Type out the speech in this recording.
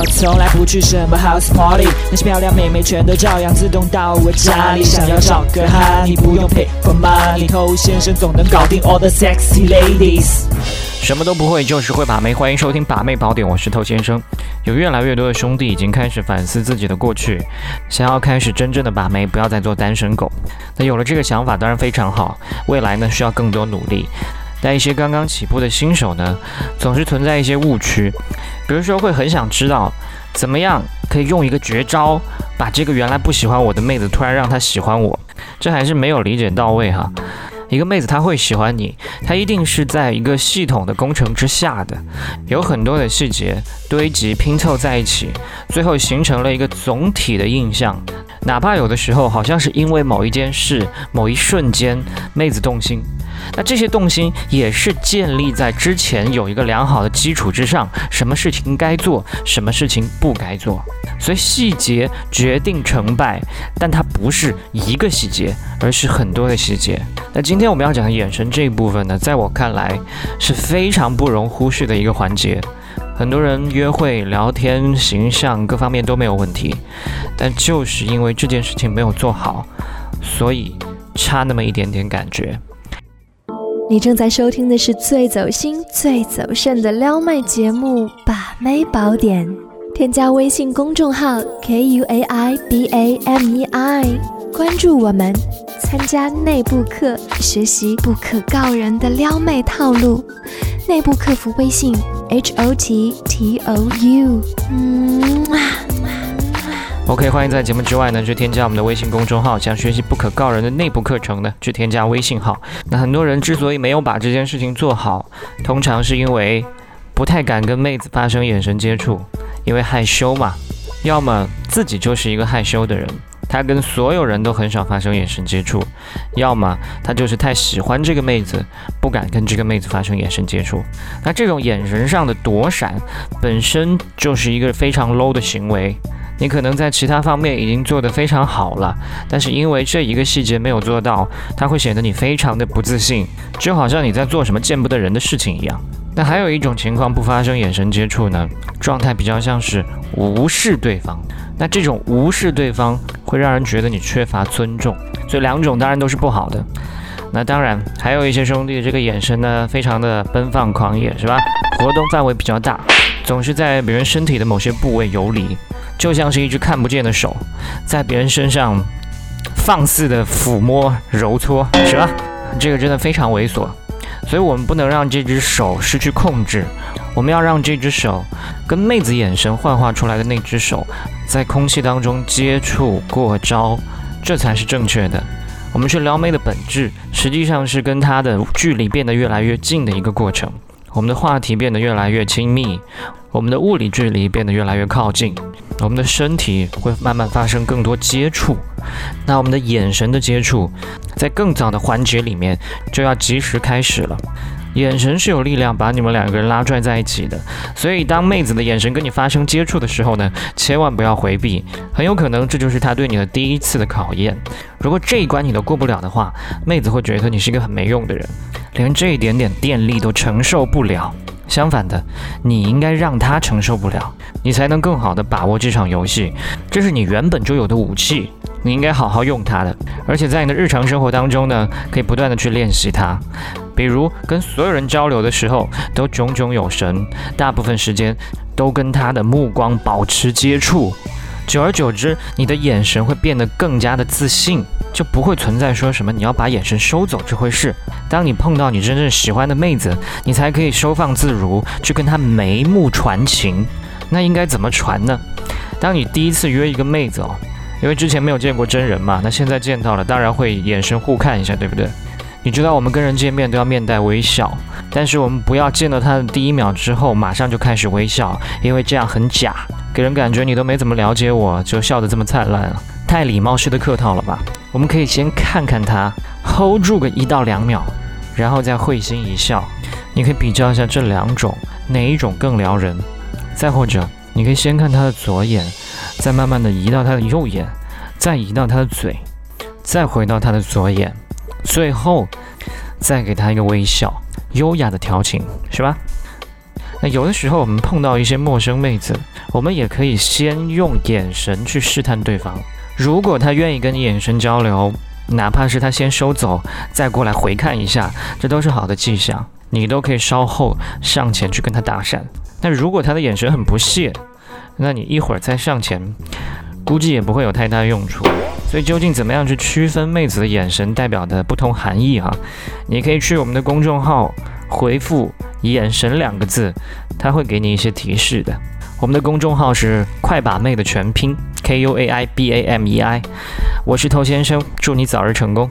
我从来不去什么 house party，那些漂亮妹妹全都照样自动到我家里。想要找个哈，你不用 pay for money，偷先生总能搞定 all the sexy ladies。什么都不会，就是会把妹。欢迎收听把妹宝典，我是透先生。有越来越多的兄弟已经开始反思自己的过去，想要开始真正的把妹，不要再做单身狗。那有了这个想法，当然非常好。未来呢，需要更多努力。但一些刚刚起步的新手呢，总是存在一些误区，比如说会很想知道，怎么样可以用一个绝招，把这个原来不喜欢我的妹子突然让她喜欢我，这还是没有理解到位哈。一个妹子她会喜欢你，她一定是在一个系统的工程之下的，有很多的细节堆积拼凑在一起，最后形成了一个总体的印象。哪怕有的时候好像是因为某一件事、某一瞬间，妹子动心。那这些动心也是建立在之前有一个良好的基础之上，什么事情该做，什么事情不该做，所以细节决定成败，但它不是一个细节，而是很多的细节。那今天我们要讲的眼神这一部分呢，在我看来是非常不容忽视的一个环节。很多人约会、聊天、形象各方面都没有问题，但就是因为这件事情没有做好，所以差那么一点点感觉。你正在收听的是最走心、最走肾的撩妹节目《把妹宝典》，添加微信公众号 k u a i b a m e i，关注我们，参加内部课，学习不可告人的撩妹套路。内部客服微信 h o t t o u，嗯。OK，欢迎在节目之外呢去添加我们的微信公众号，想学习不可告人的内部课程呢，去添加微信号。那很多人之所以没有把这件事情做好，通常是因为不太敢跟妹子发生眼神接触，因为害羞嘛。要么自己就是一个害羞的人，他跟所有人都很少发生眼神接触；要么他就是太喜欢这个妹子，不敢跟这个妹子发生眼神接触。那这种眼神上的躲闪，本身就是一个非常 low 的行为。你可能在其他方面已经做得非常好了，但是因为这一个细节没有做到，它会显得你非常的不自信，就好像你在做什么见不得人的事情一样。那还有一种情况不发生眼神接触呢，状态比较像是无视对方。那这种无视对方会让人觉得你缺乏尊重，所以两种当然都是不好的。那当然还有一些兄弟这个眼神呢，非常的奔放狂野，是吧？活动范围比较大，总是在别人身体的某些部位游离。就像是一只看不见的手，在别人身上放肆的抚摸揉搓，是吧？这个真的非常猥琐，所以我们不能让这只手失去控制，我们要让这只手跟妹子眼神幻化出来的那只手在空气当中接触过招，这才是正确的。我们去撩妹的本质，实际上是跟她的距离变得越来越近的一个过程，我们的话题变得越来越亲密，我们的物理距离变得越来越靠近。我们的身体会慢慢发生更多接触，那我们的眼神的接触，在更早的环节里面就要及时开始了。眼神是有力量把你们两个人拉拽在一起的，所以当妹子的眼神跟你发生接触的时候呢，千万不要回避，很有可能这就是她对你的第一次的考验。如果这一关你都过不了的话，妹子会觉得你是一个很没用的人，连这一点点电力都承受不了。相反的，你应该让他承受不了，你才能更好的把握这场游戏。这是你原本就有的武器，你应该好好用它的。而且在你的日常生活当中呢，可以不断的去练习它。比如跟所有人交流的时候都炯炯有神，大部分时间都跟他的目光保持接触。久而久之，你的眼神会变得更加的自信，就不会存在说什么你要把眼神收走这回事。当你碰到你真正喜欢的妹子，你才可以收放自如，去跟她眉目传情。那应该怎么传呢？当你第一次约一个妹子哦，因为之前没有见过真人嘛，那现在见到了，当然会眼神互看一下，对不对？你知道我们跟人见面都要面带微笑，但是我们不要见到他的第一秒之后马上就开始微笑，因为这样很假。给人感觉你都没怎么了解我，就笑得这么灿烂了，太礼貌式的客套了吧？我们可以先看看他，hold 住个一到两秒，然后再会心一笑。你可以比较一下这两种哪一种更撩人。再或者，你可以先看他的左眼，再慢慢的移到他的右眼，再移到他的嘴，再回到他的左眼，最后再给他一个微笑，优雅的调情，是吧？那有的时候我们碰到一些陌生妹子。我们也可以先用眼神去试探对方。如果他愿意跟你眼神交流，哪怕是他先收走，再过来回看一下，这都是好的迹象。你都可以稍后上前去跟他搭讪。但如果他的眼神很不屑，那你一会儿再上前，估计也不会有太大用处。所以究竟怎么样去区分妹子的眼神代表的不同含义哈？你可以去我们的公众号回复“眼神”两个字，它会给你一些提示的。我们的公众号是“快把妹”的全拼 K U A I B A M E I，我是头先生，祝你早日成功。